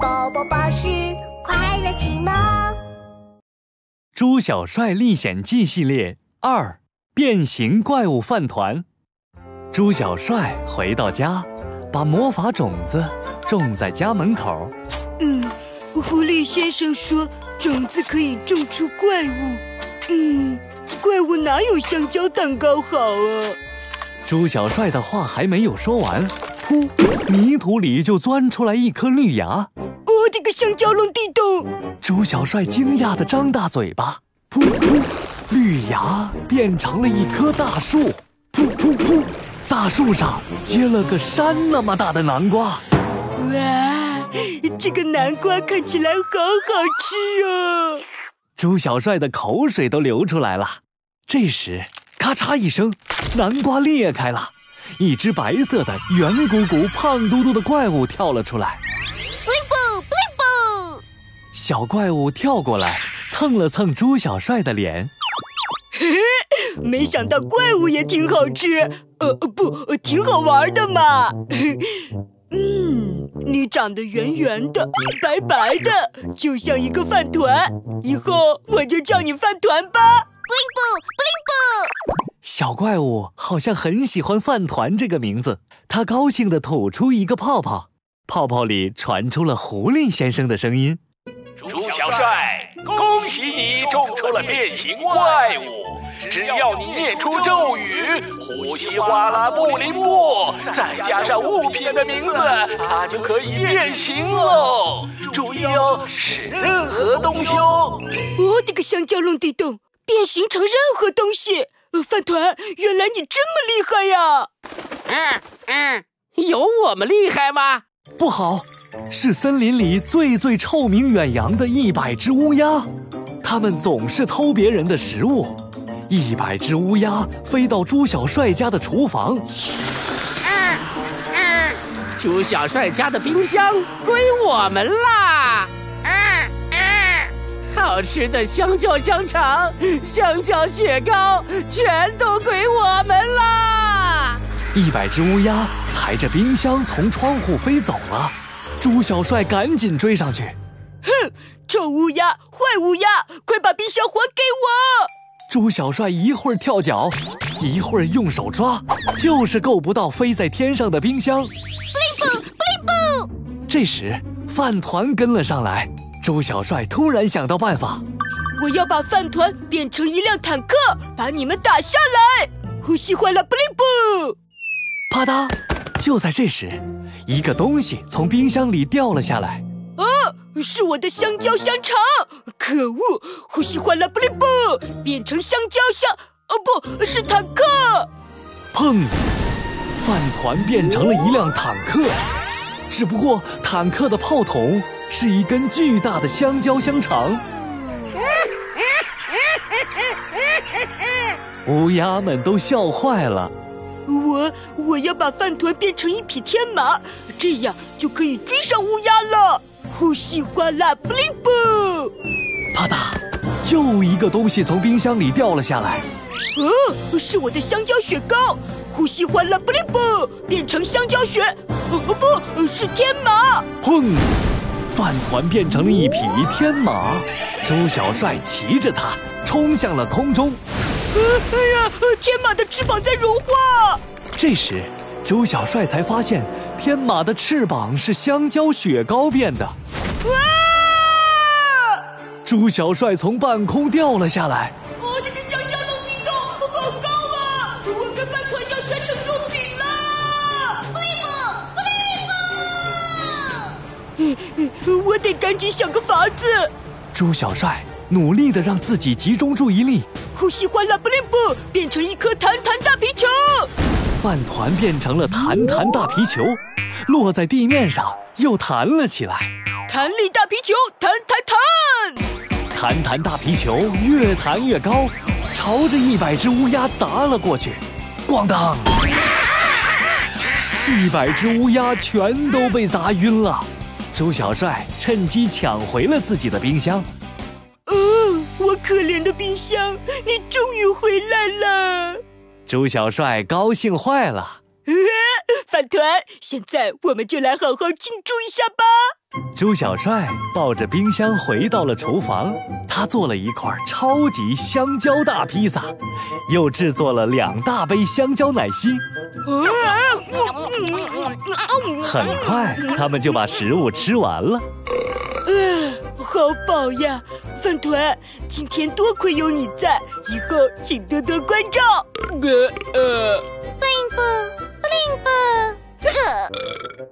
宝宝巴士快乐启蒙，《猪小帅历险记》系列二：变形怪物饭团。猪小帅回到家，把魔法种子种在家门口。嗯，狐狸先生说种子可以种出怪物。嗯，怪物哪有香蕉蛋糕好啊？猪小帅的话还没有说完，噗，泥土里就钻出来一颗绿芽。我的个香蕉龙地洞！猪小帅惊讶的张大嘴巴，噗噗，绿芽变成了一棵大树，噗噗噗，大树上结了个山那么大的南瓜。哇，这个南瓜看起来好好吃哦！猪小帅的口水都流出来了。这时，咔嚓一声，南瓜裂开了，一只白色的、圆鼓鼓、胖嘟嘟的怪物跳了出来。小怪物跳过来，蹭了蹭猪小帅的脸。嘿嘿，没想到怪物也挺好吃，呃，不，挺好玩的嘛。嗯，你长得圆圆的、白白的，就像一个饭团。以后我就叫你饭团吧。布灵布，布灵布。小怪物好像很喜欢“饭团”这个名字，他高兴地吐出一个泡泡，泡泡里传出了狐狸先生的声音。猪小帅，恭喜你种出了变形怪物！只要你念出咒语“呼吸哗啦布灵布”，再加上物品的名字，它就可以变形喽！注意哦，是任何东西哦！我的个香蕉弄地洞，变形成任何东西！饭团，原来你这么厉害呀！嗯嗯，有我们厉害吗？不好。是森林里最最臭名远扬的一百只乌鸦，它们总是偷别人的食物。一百只乌鸦飞到朱小帅家的厨房。嗯嗯，朱小帅家的冰箱归我们啦！嗯嗯，好吃的香蕉香肠、香蕉雪糕全都归我们啦！一百只乌鸦抬着冰箱从窗户飞走了。猪小帅赶紧追上去，哼！臭乌鸦，坏乌鸦，快把冰箱还给我！猪小帅一会儿跳脚，一会儿用手抓，就是够不到飞在天上的冰箱。布灵布，布灵布！这时，饭团跟了上来。猪小帅突然想到办法，我要把饭团变成一辆坦克，把你们打下来！呼吸坏了，布灵布！啪嗒！就在这时。一个东西从冰箱里掉了下来，啊，是我的香蕉香肠！可恶，呼吸坏了，不灵不，变成香蕉香，哦，不是坦克！砰，饭团变成了一辆坦克，只不过坦克的炮筒是一根巨大的香蕉香肠。乌鸦们都笑坏了。我我要把饭团变成一匹天马，这样就可以追上乌鸦了。呼吸哗啦，布灵布！啪嗒，又一个东西从冰箱里掉了下来。呃，是我的香蕉雪糕。呼吸哗啦，布灵布，变成香蕉雪。哦不，是天马。砰！饭团变成了一匹天马，周小帅骑着它冲向了空中。哎呀！天马的翅膀在融化。这时，周小帅才发现，天马的翅膀是香蕉雪糕变的。哇！朱小帅从半空掉了下来。我这个香蕉龙地洞好高啊！我跟饭团要摔成肉饼了。布利布，布利布！我得赶紧想个法子。朱小帅努力的让自己集中注意力。呼吸欢乐布灵布，变成一颗弹弹大皮球。饭团变成了弹弹大皮球，落在地面上又弹了起来。弹力大皮球，弹弹弹！弹弹大皮球越弹越高，朝着一百只乌鸦砸了过去。咣当！一百只乌鸦全都被砸晕了。周小帅趁机抢回了自己的冰箱。我可怜的冰箱，你终于回来了！猪小帅高兴坏了。饭团，现在我们就来好好庆祝一下吧！猪小帅抱着冰箱回到了厨房，他做了一块超级香蕉大披萨，又制作了两大杯香蕉奶昔。很快，他们就把食物吃完了。呃，好饱呀，饭团！今天多亏有你在，以后请多多关照。呃呃。布灵布，布灵布，呃。